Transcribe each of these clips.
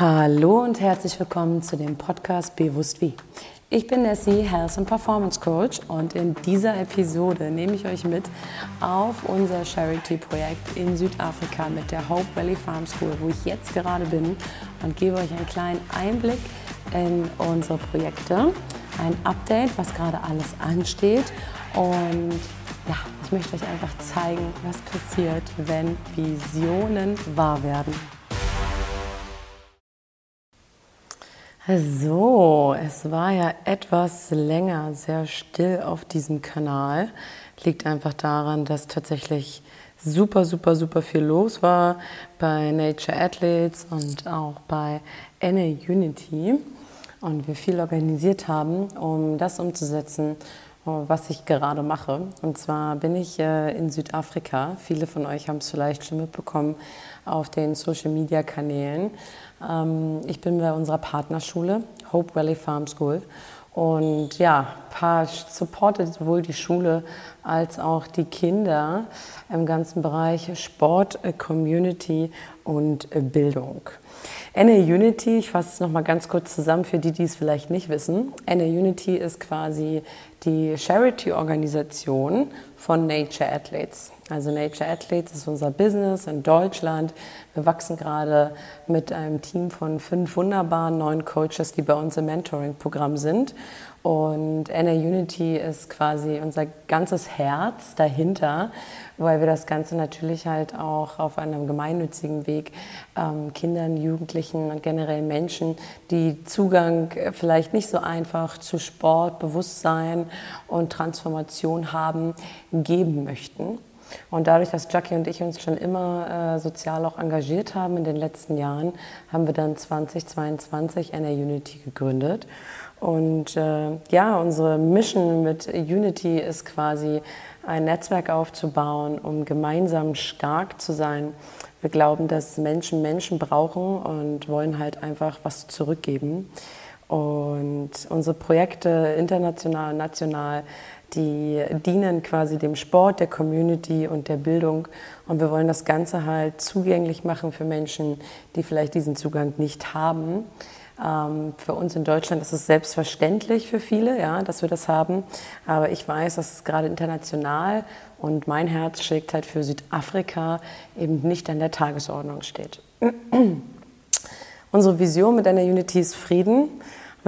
Hallo und herzlich willkommen zu dem Podcast Bewusst wie. Ich bin Nessie, Health and Performance Coach und in dieser Episode nehme ich euch mit auf unser Charity-Projekt in Südafrika mit der Hope Valley Farm School, wo ich jetzt gerade bin und gebe euch einen kleinen Einblick in unsere Projekte, ein Update, was gerade alles ansteht und ja, ich möchte euch einfach zeigen, was passiert, wenn Visionen wahr werden. So, es war ja etwas länger sehr still auf diesem Kanal. Liegt einfach daran, dass tatsächlich super, super, super viel los war bei Nature Athletes und auch bei NA Unity und wir viel organisiert haben, um das umzusetzen, was ich gerade mache. Und zwar bin ich äh, in Südafrika. Viele von euch haben es vielleicht schon mitbekommen auf den Social-Media-Kanälen. Ähm, ich bin bei unserer Partnerschule, Hope Valley Farm School. Und ja, paar supportet sowohl die Schule als auch die Kinder im ganzen Bereich Sport, äh, Community und äh, Bildung. NA Unity, ich fasse es nochmal ganz kurz zusammen für die, die es vielleicht nicht wissen. NA Unity ist quasi die Charity-Organisation von Nature Athletes. Also Nature Athletes ist unser Business in Deutschland. Wir wachsen gerade mit einem Team von fünf wunderbaren neuen Coaches, die bei uns im Mentoring-Programm sind. Und NA Unity ist quasi unser ganzes Herz dahinter, weil wir das Ganze natürlich halt auch auf einem gemeinnützigen Weg ähm, Kindern, Jugendlichen und generell Menschen, die Zugang äh, vielleicht nicht so einfach zu Sport, Bewusstsein und Transformation haben, geben möchten. Und dadurch, dass Jackie und ich uns schon immer äh, sozial auch engagiert haben in den letzten Jahren, haben wir dann 2022 NR Unity gegründet. Und äh, ja, unsere Mission mit Unity ist quasi ein Netzwerk aufzubauen, um gemeinsam stark zu sein. Wir glauben, dass Menschen Menschen brauchen und wollen halt einfach was zurückgeben. Und unsere Projekte international und national die dienen quasi dem Sport, der Community und der Bildung. Und wir wollen das Ganze halt zugänglich machen für Menschen, die vielleicht diesen Zugang nicht haben. Ähm, für uns in Deutschland ist es selbstverständlich für viele, ja, dass wir das haben. Aber ich weiß, dass es gerade international und mein Herz schlägt halt für Südafrika eben nicht an der Tagesordnung steht. Unsere Vision mit einer Unity ist Frieden.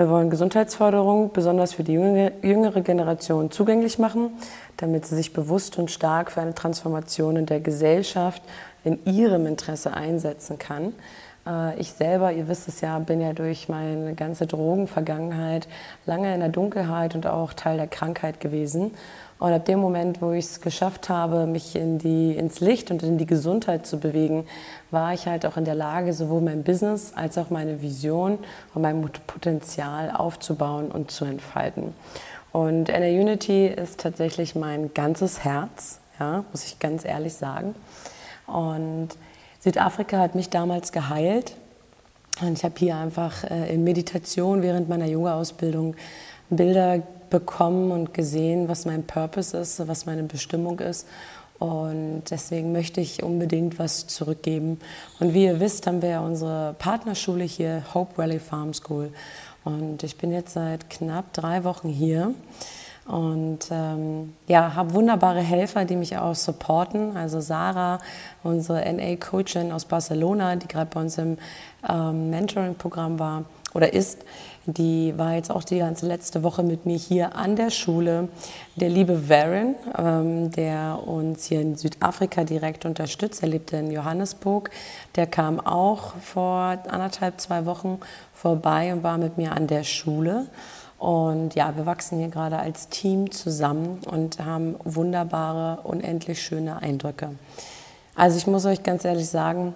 Wir wollen Gesundheitsförderung besonders für die jüngere Generation zugänglich machen, damit sie sich bewusst und stark für eine Transformation in der Gesellschaft in ihrem Interesse einsetzen kann. Äh, ich selber, ihr wisst es ja, bin ja durch meine ganze Drogenvergangenheit lange in der Dunkelheit und auch Teil der Krankheit gewesen. Und ab dem Moment, wo ich es geschafft habe, mich in die, ins Licht und in die Gesundheit zu bewegen, war ich halt auch in der Lage, sowohl mein Business als auch meine Vision und mein Potenzial aufzubauen und zu entfalten. Und NA Unity ist tatsächlich mein ganzes Herz, ja, muss ich ganz ehrlich sagen. Und Südafrika hat mich damals geheilt. Und ich habe hier einfach äh, in Meditation während meiner Yoga-Ausbildung Bilder bekommen und gesehen, was mein Purpose ist, was meine Bestimmung ist. Und deswegen möchte ich unbedingt was zurückgeben. Und wie ihr wisst, haben wir ja unsere Partnerschule hier, Hope Valley Farm School. Und ich bin jetzt seit knapp drei Wochen hier und ähm, ja, habe wunderbare Helfer, die mich auch supporten. Also Sarah, unsere NA-Coachin aus Barcelona, die gerade bei uns im ähm, Mentoring-Programm war oder ist, die war jetzt auch die ganze letzte Woche mit mir hier an der Schule. Der liebe Varen, ähm, der uns hier in Südafrika direkt unterstützt, er lebte in Johannesburg, der kam auch vor anderthalb, zwei Wochen vorbei und war mit mir an der Schule. Und ja, wir wachsen hier gerade als Team zusammen und haben wunderbare, unendlich schöne Eindrücke. Also ich muss euch ganz ehrlich sagen,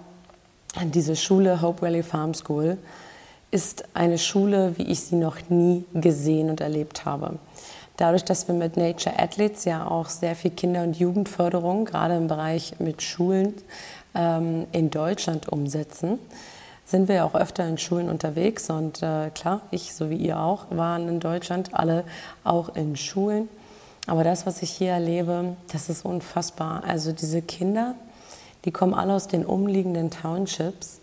diese Schule Hope Valley Farm School, ist eine Schule, wie ich sie noch nie gesehen und erlebt habe. Dadurch, dass wir mit Nature Athletes ja auch sehr viel Kinder- und Jugendförderung, gerade im Bereich mit Schulen ähm, in Deutschland umsetzen, sind wir ja auch öfter in Schulen unterwegs. Und äh, klar, ich so wie ihr auch, waren in Deutschland alle auch in Schulen. Aber das, was ich hier erlebe, das ist unfassbar. Also diese Kinder, die kommen alle aus den umliegenden Townships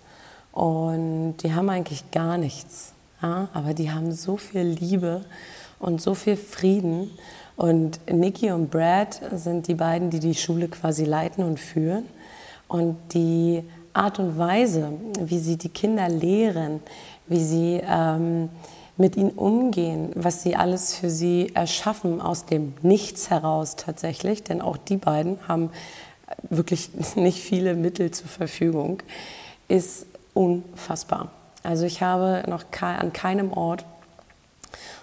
Und die haben eigentlich gar nichts. Ja? Aber die haben so viel Liebe und so viel Frieden. Und Nikki und Brad sind die beiden, die die Schule quasi leiten und führen. Und die Art und Weise, wie sie die Kinder lehren, wie sie ähm, mit ihnen umgehen, was sie alles für sie erschaffen aus dem Nichts heraus tatsächlich, denn auch die beiden haben wirklich nicht viele Mittel zur Verfügung, ist unfassbar. Also ich habe noch an keinem Ort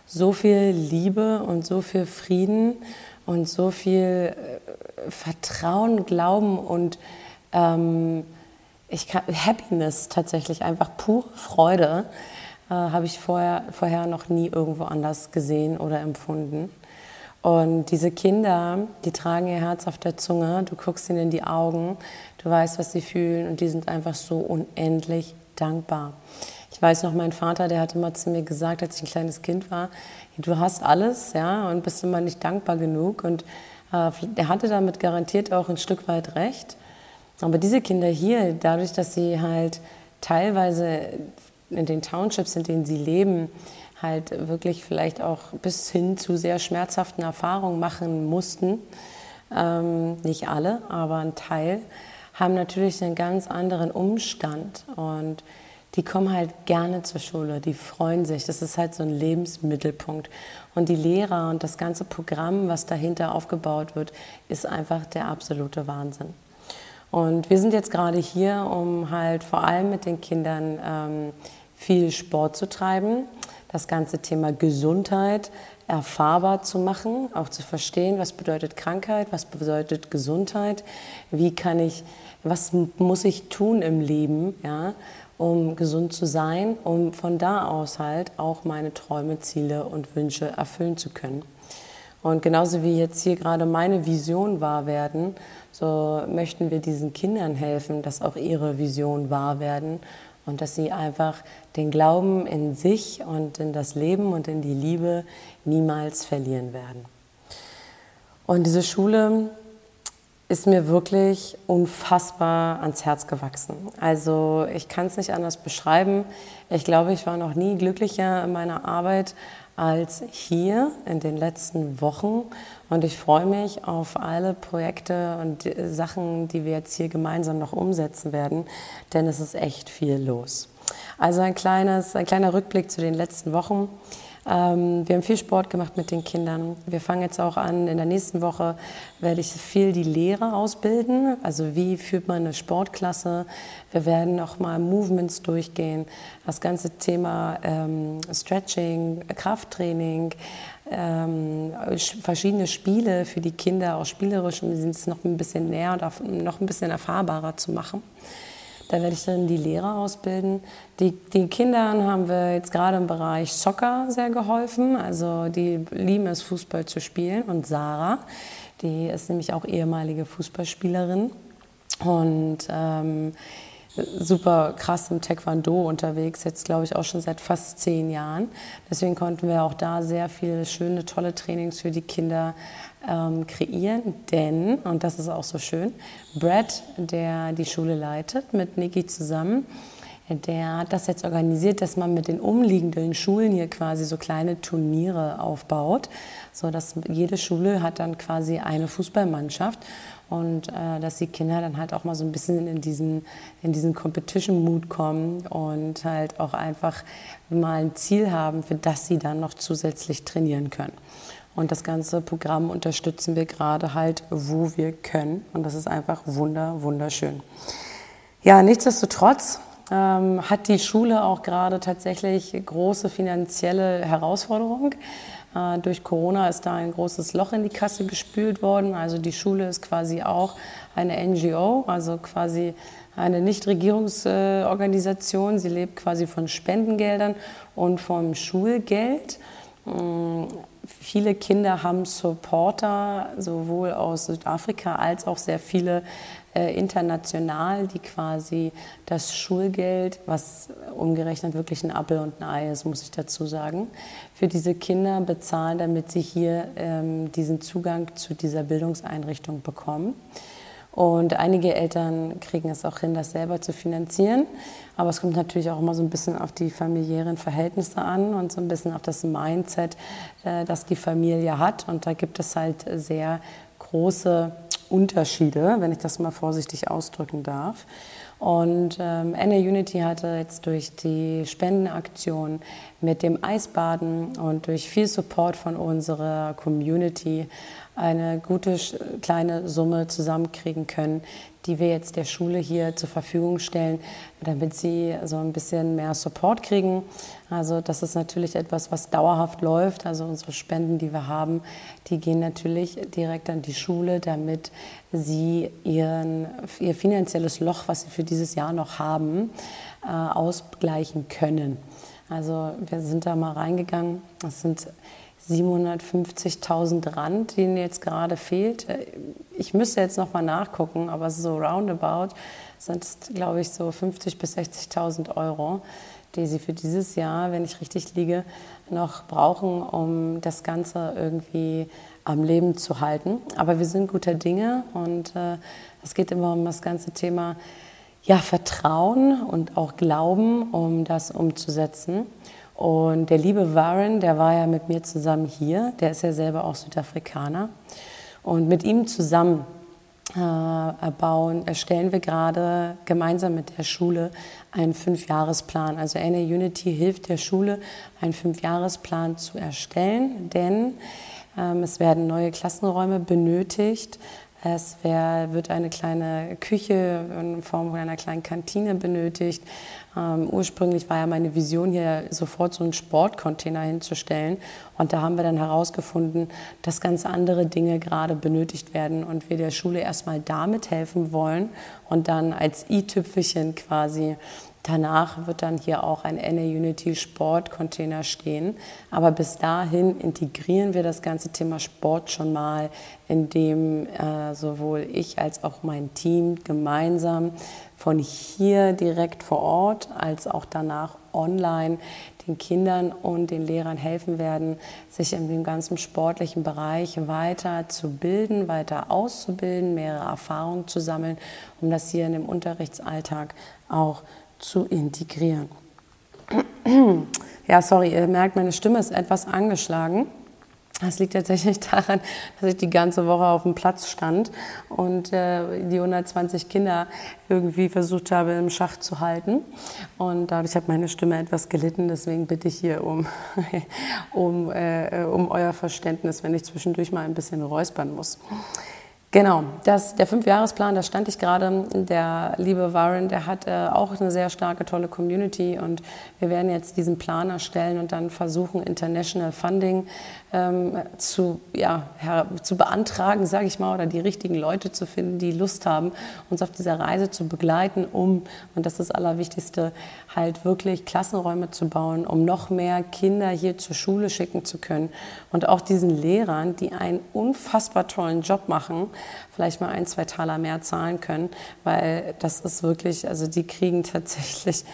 so viel Liebe und so viel Frieden und so viel äh, Vertrauen, Glauben und ähm, ich kann, Happiness tatsächlich, einfach pure Freude, äh, habe ich vorher, vorher noch nie irgendwo anders gesehen oder empfunden. Und diese Kinder, die tragen ihr Herz auf der Zunge, du guckst ihnen in die Augen, du weißt, was sie fühlen und die sind einfach so unendlich dankbar. Ich weiß noch, mein Vater, der hatte mal zu mir gesagt, als ich ein kleines Kind war, du hast alles, ja, und bist immer nicht dankbar genug. Und äh, er hatte damit garantiert auch ein Stück weit recht. Aber diese Kinder hier, dadurch, dass sie halt teilweise in den Townships, in denen sie leben, halt wirklich vielleicht auch bis hin zu sehr schmerzhaften Erfahrungen machen mussten, ähm, nicht alle, aber ein Teil, haben natürlich einen ganz anderen Umstand und die kommen halt gerne zur Schule, die freuen sich. Das ist halt so ein Lebensmittelpunkt. Und die Lehrer und das ganze Programm, was dahinter aufgebaut wird, ist einfach der absolute Wahnsinn. Und wir sind jetzt gerade hier, um halt vor allem mit den Kindern ähm, viel Sport zu treiben, das ganze Thema Gesundheit erfahrbar zu machen, auch zu verstehen, was bedeutet Krankheit, was bedeutet Gesundheit, wie kann ich, was muss ich tun im Leben, ja, um gesund zu sein, um von da aus halt auch meine Träume, Ziele und Wünsche erfüllen zu können. Und genauso wie jetzt hier gerade meine Vision wahr werden, so möchten wir diesen Kindern helfen, dass auch ihre Vision wahr werden und dass sie einfach den Glauben in sich und in das Leben und in die Liebe niemals verlieren werden. Und diese Schule ist mir wirklich unfassbar ans Herz gewachsen. Also ich kann es nicht anders beschreiben. Ich glaube, ich war noch nie glücklicher in meiner Arbeit als hier in den letzten Wochen. Und ich freue mich auf alle Projekte und Sachen, die wir jetzt hier gemeinsam noch umsetzen werden, denn es ist echt viel los. Also ein, kleines, ein kleiner Rückblick zu den letzten Wochen. Ähm, wir haben viel Sport gemacht mit den Kindern. Wir fangen jetzt auch an, in der nächsten Woche werde ich viel die Lehrer ausbilden. Also wie führt man eine Sportklasse? Wir werden nochmal Movements durchgehen. Das ganze Thema ähm, Stretching, Krafttraining, ähm, verschiedene Spiele für die Kinder, auch spielerisch, um es noch ein bisschen näher und noch ein bisschen erfahrbarer zu machen. Da werde ich dann die Lehrer ausbilden. Die, die Kindern haben wir jetzt gerade im Bereich Soccer sehr geholfen. Also die lieben es, Fußball zu spielen. Und Sarah, die ist nämlich auch ehemalige Fußballspielerin. Und ähm, super krass im Taekwondo unterwegs, jetzt glaube ich auch schon seit fast zehn Jahren. Deswegen konnten wir auch da sehr viele schöne, tolle Trainings für die Kinder ähm, kreieren, denn, und das ist auch so schön, Brad, der die Schule leitet, mit Niki zusammen, der hat das jetzt organisiert, dass man mit den umliegenden Schulen hier quasi so kleine Turniere aufbaut, so dass jede Schule hat dann quasi eine Fußballmannschaft und äh, dass die Kinder dann halt auch mal so ein bisschen in diesen, in diesen Competition-Mood kommen und halt auch einfach mal ein Ziel haben, für das sie dann noch zusätzlich trainieren können. Und das ganze Programm unterstützen wir gerade halt, wo wir können. Und das ist einfach wunder, wunderschön. Ja, nichtsdestotrotz ähm, hat die Schule auch gerade tatsächlich große finanzielle Herausforderungen. Äh, durch Corona ist da ein großes Loch in die Kasse gespült worden. Also die Schule ist quasi auch eine NGO, also quasi eine Nichtregierungsorganisation. Sie lebt quasi von Spendengeldern und vom Schulgeld. Viele Kinder haben Supporter, sowohl aus Südafrika als auch sehr viele äh, international, die quasi das Schulgeld, was umgerechnet wirklich ein Appel und ein Ei ist, muss ich dazu sagen, für diese Kinder bezahlen, damit sie hier ähm, diesen Zugang zu dieser Bildungseinrichtung bekommen. Und einige Eltern kriegen es auch hin, das selber zu finanzieren. Aber es kommt natürlich auch immer so ein bisschen auf die familiären Verhältnisse an und so ein bisschen auf das Mindset, äh, das die Familie hat. Und da gibt es halt sehr große Unterschiede, wenn ich das mal vorsichtig ausdrücken darf. Und ähm, NA Unity hatte jetzt durch die Spendenaktion mit dem Eisbaden und durch viel Support von unserer Community eine gute kleine Summe zusammenkriegen können, die wir jetzt der Schule hier zur Verfügung stellen, damit sie so ein bisschen mehr Support kriegen. Also das ist natürlich etwas, was dauerhaft läuft. Also unsere Spenden, die wir haben, die gehen natürlich direkt an die Schule, damit sie ihren, ihr finanzielles Loch, was sie für dieses Jahr noch haben, äh, ausgleichen können. Also wir sind da mal reingegangen. Das sind 750.000 Rand, die ihnen jetzt gerade fehlt. Ich müsste jetzt noch mal nachgucken, aber so roundabout sind es, glaube ich, so 50.000 bis 60.000 Euro, die sie für dieses Jahr, wenn ich richtig liege, noch brauchen, um das Ganze irgendwie am Leben zu halten. Aber wir sind guter Dinge und äh, es geht immer um das ganze Thema ja, Vertrauen und auch Glauben, um das umzusetzen. Und der liebe Warren, der war ja mit mir zusammen hier, der ist ja selber auch Südafrikaner. Und mit ihm zusammen äh, erbauen, erstellen wir gerade gemeinsam mit der Schule einen Fünfjahresplan. Also NA Unity hilft der Schule, einen Fünfjahresplan zu erstellen, denn ähm, es werden neue Klassenräume benötigt, es wär, wird eine kleine Küche in Form einer kleinen Kantine benötigt. Ähm, ursprünglich war ja meine Vision hier sofort so einen Sportcontainer hinzustellen. Und da haben wir dann herausgefunden, dass ganz andere Dinge gerade benötigt werden und wir der Schule erstmal damit helfen wollen und dann als i-Tüpfelchen quasi Danach wird dann hier auch ein NA Unity Sport Container stehen. Aber bis dahin integrieren wir das ganze Thema Sport schon mal, indem äh, sowohl ich als auch mein Team gemeinsam von hier direkt vor Ort als auch danach online den Kindern und den Lehrern helfen werden, sich in dem ganzen sportlichen Bereich weiter zu bilden, weiter auszubilden, mehrere Erfahrungen zu sammeln, um das hier in dem Unterrichtsalltag auch zu integrieren. Ja, sorry, ihr merkt, meine Stimme ist etwas angeschlagen. Das liegt tatsächlich daran, dass ich die ganze Woche auf dem Platz stand und äh, die 120 Kinder irgendwie versucht habe, im Schach zu halten. Und dadurch hat meine Stimme etwas gelitten. Deswegen bitte ich hier um, um, äh, um euer Verständnis, wenn ich zwischendurch mal ein bisschen räuspern muss. Genau, das, der Fünfjahresplan, da stand ich gerade. Der liebe Warren, der hat äh, auch eine sehr starke, tolle Community und wir werden jetzt diesen Plan erstellen und dann versuchen, International Funding ähm, zu, ja, zu beantragen, sage ich mal, oder die richtigen Leute zu finden, die Lust haben, uns auf dieser Reise zu begleiten, um, und das ist das Allerwichtigste, halt wirklich Klassenräume zu bauen, um noch mehr Kinder hier zur Schule schicken zu können und auch diesen Lehrern, die einen unfassbar tollen Job machen, vielleicht mal ein, zwei Taler mehr zahlen können, weil das ist wirklich, also die kriegen tatsächlich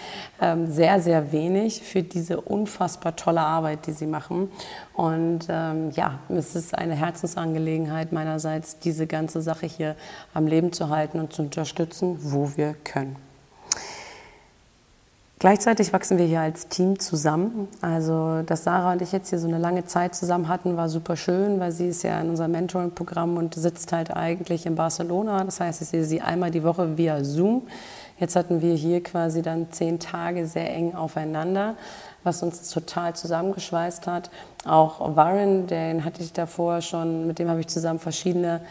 ähm, sehr, sehr wenig für diese unfassbar tolle Arbeit, die sie machen. Und ähm, ja, es ist eine Herzensangelegenheit meinerseits, diese ganze Sache hier am Leben zu halten und zu unterstützen, wo wir können. Gleichzeitig wachsen wir hier als Team zusammen. Also, dass Sarah und ich jetzt hier so eine lange Zeit zusammen hatten, war super schön, weil sie ist ja in unserem Mentoring-Programm und sitzt halt eigentlich in Barcelona. Das heißt, ich sehe sie einmal die Woche via Zoom. Jetzt hatten wir hier quasi dann zehn Tage sehr eng aufeinander, was uns total zusammengeschweißt hat. Auch Warren, den hatte ich davor schon, mit dem habe ich zusammen verschiedene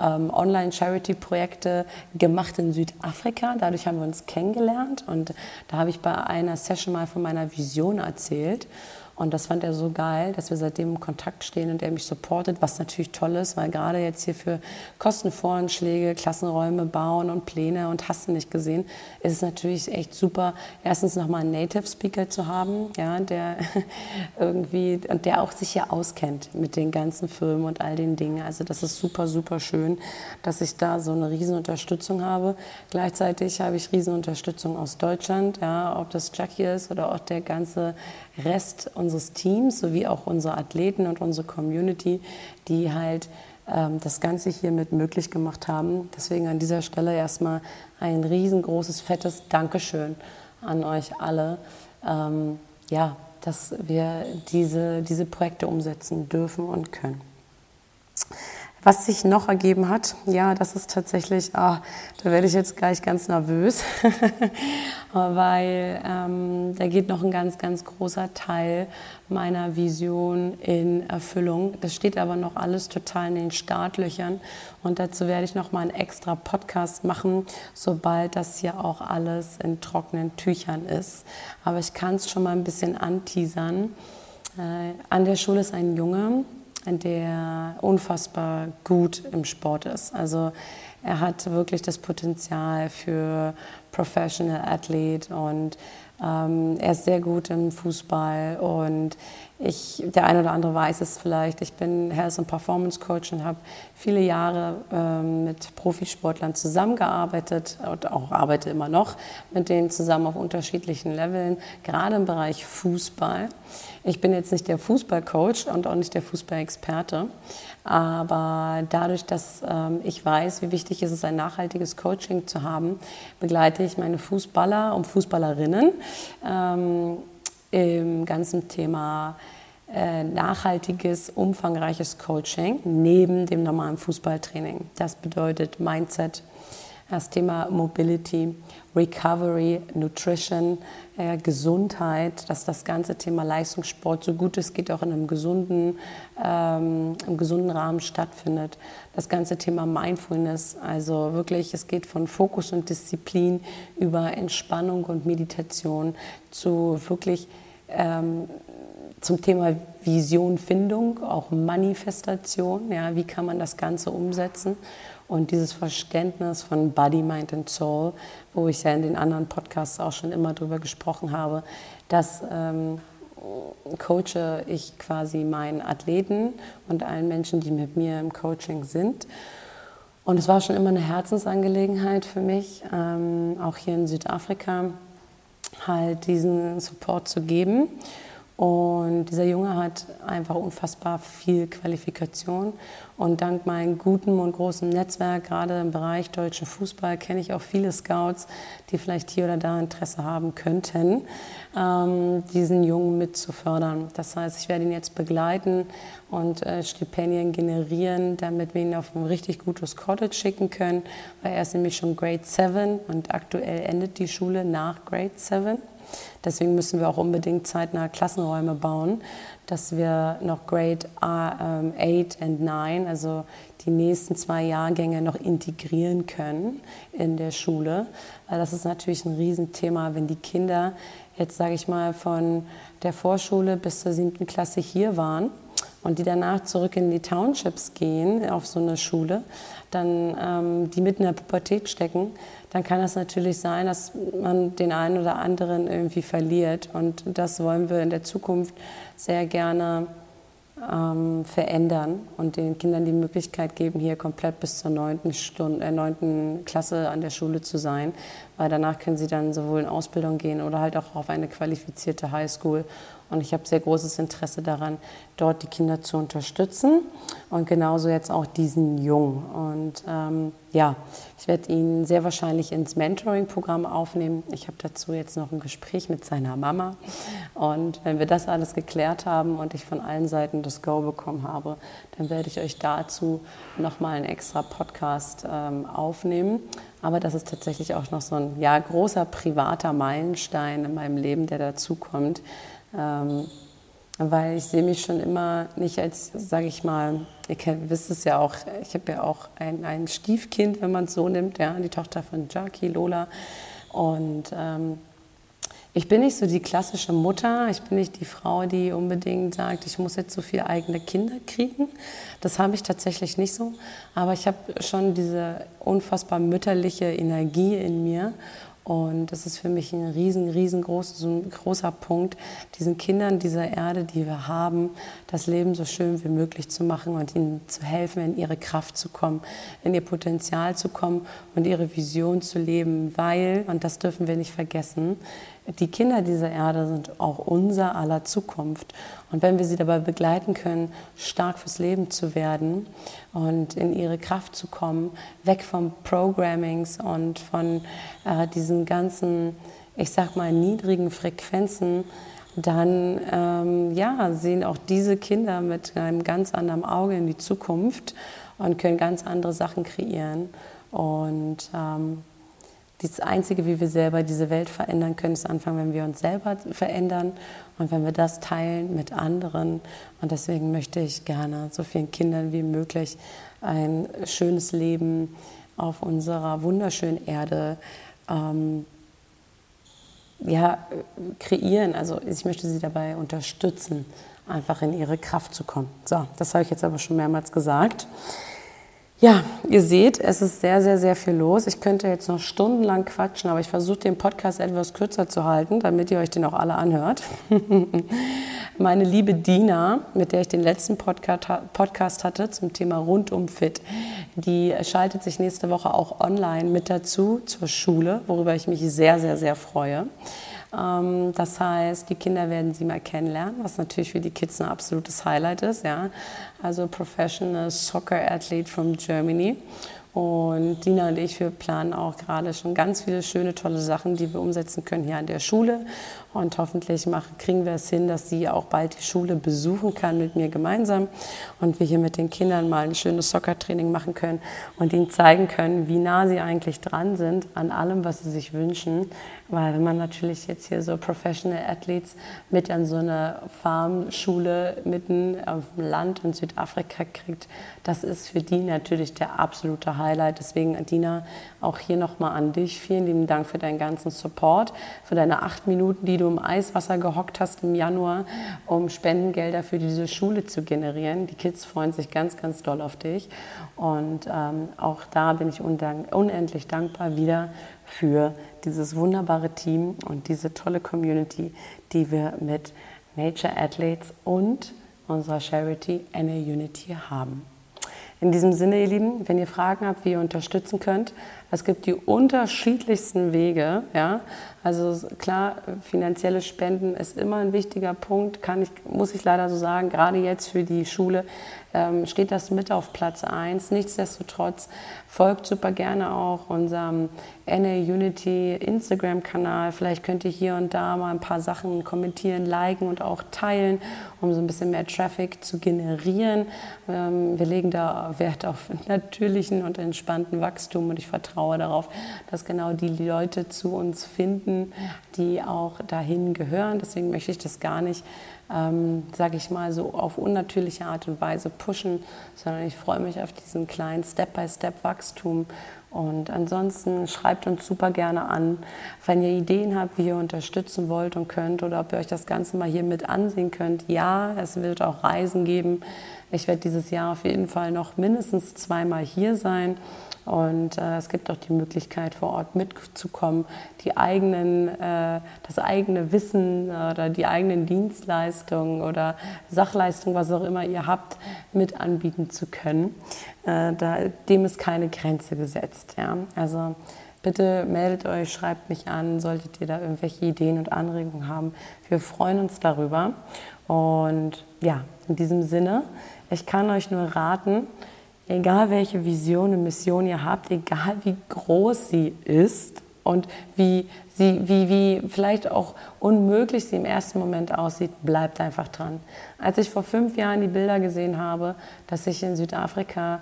ähm, Online-Charity-Projekte gemacht in Südafrika. Dadurch haben wir uns kennengelernt und da habe ich bei einer Session mal von meiner Vision erzählt. Und das fand er so geil, dass wir seitdem im Kontakt stehen und er mich supportet, was natürlich toll ist, weil gerade jetzt hier für Kostenvoranschläge, Klassenräume bauen und Pläne und hast du nicht gesehen, ist es natürlich echt super, erstens nochmal einen Native Speaker zu haben, ja, der irgendwie und der auch sich hier auskennt mit den ganzen Filmen und all den Dingen. Also das ist super, super schön, dass ich da so eine riesen Unterstützung habe. Gleichzeitig habe ich riesen Unterstützung aus Deutschland, ja, ob das Jackie ist oder auch der ganze Rest unseres Teams sowie auch unsere Athleten und unsere Community, die halt ähm, das Ganze hiermit möglich gemacht haben. Deswegen an dieser Stelle erstmal ein riesengroßes, fettes Dankeschön an euch alle. Ähm, ja, dass wir diese, diese Projekte umsetzen dürfen und können. Was sich noch ergeben hat, ja, das ist tatsächlich, ah, da werde ich jetzt gleich ganz nervös, weil ähm, da geht noch ein ganz, ganz großer Teil meiner Vision in Erfüllung. Das steht aber noch alles total in den Startlöchern und dazu werde ich noch mal einen extra Podcast machen, sobald das hier auch alles in trockenen Tüchern ist. Aber ich kann es schon mal ein bisschen anteasern. Äh, an der Schule ist ein Junge, der unfassbar gut im Sport ist. Also er hat wirklich das Potenzial für Professional Athlete und ähm, er ist sehr gut im Fußball und ich, der eine oder andere weiß es vielleicht, ich bin Health and Performance Coach und habe viele Jahre ähm, mit Profisportlern zusammengearbeitet und auch arbeite immer noch mit denen zusammen auf unterschiedlichen Leveln, gerade im Bereich Fußball. Ich bin jetzt nicht der Fußballcoach und auch nicht der Fußballexperte, aber dadurch, dass ähm, ich weiß, wie wichtig es ist, ein nachhaltiges Coaching zu haben, begleite ich meine Fußballer und Fußballerinnen ähm, im ganzen Thema äh, nachhaltiges, umfangreiches Coaching neben dem normalen Fußballtraining. Das bedeutet Mindset, das Thema Mobility, Recovery, Nutrition, äh, Gesundheit, dass das ganze Thema Leistungssport so gut es geht auch in einem gesunden, ähm, im gesunden Rahmen stattfindet. Das ganze Thema Mindfulness, also wirklich, es geht von Fokus und Disziplin über Entspannung und Meditation zu wirklich ähm, zum Thema Visionfindung, auch Manifestation, ja, wie kann man das Ganze umsetzen und dieses Verständnis von Body, Mind and Soul, wo ich ja in den anderen Podcasts auch schon immer drüber gesprochen habe, dass ähm, coache ich quasi meinen Athleten und allen Menschen, die mit mir im Coaching sind. Und es war schon immer eine Herzensangelegenheit für mich, ähm, auch hier in Südafrika, halt diesen Support zu geben. Und dieser Junge hat einfach unfassbar viel Qualifikation. Und dank meinem guten und großen Netzwerk, gerade im Bereich deutschen Fußball, kenne ich auch viele Scouts, die vielleicht hier oder da Interesse haben könnten, ähm, diesen Jungen mit zu fördern. Das heißt, ich werde ihn jetzt begleiten und äh, Stipendien generieren, damit wir ihn auf ein richtig gutes College schicken können, weil er ist nämlich schon Grade 7 und aktuell endet die Schule nach Grade 7. Deswegen müssen wir auch unbedingt zeitnah Klassenräume bauen, dass wir noch Grade 8 ähm, und 9, also die nächsten zwei Jahrgänge noch integrieren können in der Schule. Weil das ist natürlich ein Riesenthema, wenn die Kinder jetzt, sage ich mal, von der Vorschule bis zur siebten Klasse hier waren und die danach zurück in die Townships gehen, auf so eine Schule, dann ähm, die mitten in der Pubertät stecken, dann kann es natürlich sein, dass man den einen oder anderen irgendwie verliert. Und das wollen wir in der Zukunft sehr gerne ähm, verändern und den Kindern die Möglichkeit geben, hier komplett bis zur neunten äh, neunten Klasse an der Schule zu sein, weil danach können sie dann sowohl in Ausbildung gehen oder halt auch auf eine qualifizierte Highschool und ich habe sehr großes Interesse daran, dort die Kinder zu unterstützen und genauso jetzt auch diesen Jungen. Und ähm, ja, ich werde ihn sehr wahrscheinlich ins Mentoring-Programm aufnehmen. Ich habe dazu jetzt noch ein Gespräch mit seiner Mama. Und wenn wir das alles geklärt haben und ich von allen Seiten das Go bekommen habe, dann werde ich euch dazu nochmal einen extra Podcast ähm, aufnehmen. Aber das ist tatsächlich auch noch so ein ja, großer privater Meilenstein in meinem Leben, der dazukommt ähm, weil ich sehe mich schon immer nicht als, sage ich mal, ihr kennt, wisst es ja auch, ich habe ja auch ein, ein Stiefkind, wenn man es so nimmt, ja, die Tochter von Jackie, Lola. Und ähm, ich bin nicht so die klassische Mutter, ich bin nicht die Frau, die unbedingt sagt, ich muss jetzt so viele eigene Kinder kriegen. Das habe ich tatsächlich nicht so. Aber ich habe schon diese unfassbar mütterliche Energie in mir und das ist für mich ein riesen, riesengroßer Punkt, diesen Kindern dieser Erde, die wir haben, das Leben so schön wie möglich zu machen und ihnen zu helfen, in ihre Kraft zu kommen, in ihr Potenzial zu kommen und ihre Vision zu leben, weil, und das dürfen wir nicht vergessen, die Kinder dieser Erde sind auch unser aller Zukunft. Und wenn wir sie dabei begleiten können, stark fürs Leben zu werden und in ihre Kraft zu kommen, weg vom Programmings und von äh, diesen ganzen, ich sag mal, niedrigen Frequenzen, dann ähm, ja, sehen auch diese Kinder mit einem ganz anderen Auge in die Zukunft und können ganz andere Sachen kreieren. Und ähm, das Einzige, wie wir selber diese Welt verändern können, ist anfangen, wenn wir uns selber verändern und wenn wir das teilen mit anderen. Und deswegen möchte ich gerne so vielen Kindern wie möglich ein schönes Leben auf unserer wunderschönen Erde ähm, ja, kreieren. Also ich möchte sie dabei unterstützen, einfach in ihre Kraft zu kommen. So, das habe ich jetzt aber schon mehrmals gesagt. Ja, ihr seht, es ist sehr, sehr, sehr viel los. Ich könnte jetzt noch stundenlang quatschen, aber ich versuche den Podcast etwas kürzer zu halten, damit ihr euch den auch alle anhört. Meine liebe Dina, mit der ich den letzten Podcast hatte zum Thema Rundum Fit, die schaltet sich nächste Woche auch online mit dazu zur Schule, worüber ich mich sehr, sehr, sehr freue. Ähm, das heißt, die Kinder werden sie mal kennenlernen, was natürlich für die Kids ein absolutes Highlight ist. Ja? Also Professional Soccer Athlete from Germany. Und Dina und ich, wir planen auch gerade schon ganz viele schöne, tolle Sachen, die wir umsetzen können hier an der Schule. Und hoffentlich machen, kriegen wir es hin, dass sie auch bald die Schule besuchen kann mit mir gemeinsam und wir hier mit den Kindern mal ein schönes Soccer-Training machen können und ihnen zeigen können, wie nah sie eigentlich dran sind an allem, was sie sich wünschen. Weil wenn man natürlich jetzt hier so Professional Athletes mit an so eine Farmschule mitten auf dem Land in Südafrika kriegt, das ist für die natürlich der absolute Highlight. Deswegen, Dina, auch hier nochmal an dich. Vielen lieben Dank für deinen ganzen Support, für deine acht Minuten, die du im Eiswasser gehockt hast im Januar, um Spendengelder für diese Schule zu generieren. Die Kids freuen sich ganz, ganz doll auf dich. Und ähm, auch da bin ich unendlich dankbar wieder für dieses wunderbare Team und diese tolle Community, die wir mit Nature Athletes und unserer Charity NA Unity haben. In diesem Sinne, ihr Lieben, wenn ihr Fragen habt, wie ihr unterstützen könnt, es gibt die unterschiedlichsten Wege. Ja? Also klar, finanzielle Spenden ist immer ein wichtiger Punkt, kann ich, muss ich leider so sagen. Gerade jetzt für die Schule ähm, steht das mit auf Platz 1. Nichtsdestotrotz folgt super gerne auch unserem NA Unity Instagram-Kanal. Vielleicht könnt ihr hier und da mal ein paar Sachen kommentieren, liken und auch teilen, um so ein bisschen mehr Traffic zu generieren. Ähm, wir legen da Wert auf natürlichen und entspannten Wachstum und ich vertraue darauf, dass genau die Leute zu uns finden, die auch dahin gehören. Deswegen möchte ich das gar nicht ähm, sage ich mal, so auf unnatürliche Art und Weise pushen, sondern ich freue mich auf diesen kleinen Step-by-Step-Wachstum. Und ansonsten schreibt uns super gerne an, wenn ihr Ideen habt, wie ihr unterstützen wollt und könnt oder ob ihr euch das Ganze mal hier mit ansehen könnt. Ja, es wird auch Reisen geben. Ich werde dieses Jahr auf jeden Fall noch mindestens zweimal hier sein und äh, es gibt auch die Möglichkeit, vor Ort mitzukommen, die eigenen, äh, das eigene Wissen oder die eigenen Dienstleistungen oder Sachleistungen, was auch immer ihr habt, mit anbieten zu können. Äh, da, dem ist keine Grenze gesetzt. Ja? Also bitte meldet euch, schreibt mich an, solltet ihr da irgendwelche Ideen und Anregungen haben. Wir freuen uns darüber. Und ja, in diesem Sinne, ich kann euch nur raten, egal welche Vision und Mission ihr habt, egal wie groß sie ist und wie, sie, wie, wie vielleicht auch unmöglich sie im ersten Moment aussieht, bleibt einfach dran. Als ich vor fünf Jahren die Bilder gesehen habe, dass ich in Südafrika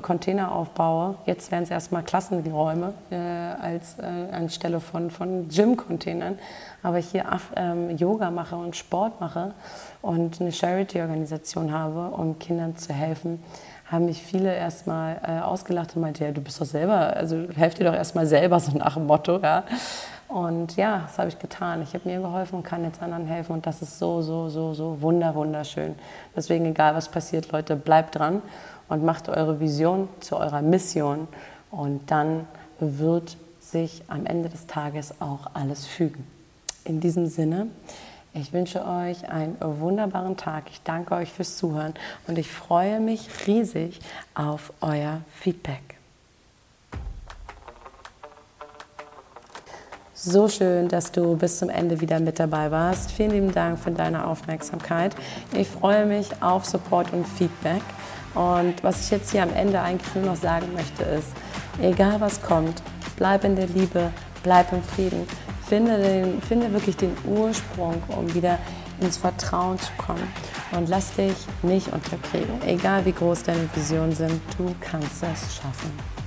Container aufbaue, jetzt wären es erstmal Klassenräume äh, als äh, anstelle von, von Gym-Containern, aber hier ähm, Yoga mache und Sport mache und eine Charity-Organisation habe, um Kindern zu helfen, haben mich viele erstmal äh, ausgelacht und meinte, ja, du bist doch selber, also helft dir doch erstmal selber, so nach dem Motto, ja. Und ja, das habe ich getan. Ich habe mir geholfen und kann jetzt anderen helfen und das ist so, so, so, so wunder, wunderschön. Deswegen, egal was passiert, Leute, bleibt dran und macht eure Vision zu eurer Mission und dann wird sich am Ende des Tages auch alles fügen. In diesem Sinne, ich wünsche euch einen wunderbaren Tag. Ich danke euch fürs Zuhören und ich freue mich riesig auf euer Feedback. so schön, dass du bis zum Ende wieder mit dabei warst. Vielen lieben Dank für deine Aufmerksamkeit. Ich freue mich auf Support und Feedback. Und was ich jetzt hier am Ende eigentlich nur noch sagen möchte, ist, egal was kommt, bleib in der Liebe, bleib im Frieden. Finde, den, finde wirklich den Ursprung, um wieder ins Vertrauen zu kommen. Und lass dich nicht unterkriegen. Egal wie groß deine Visionen sind, du kannst es schaffen.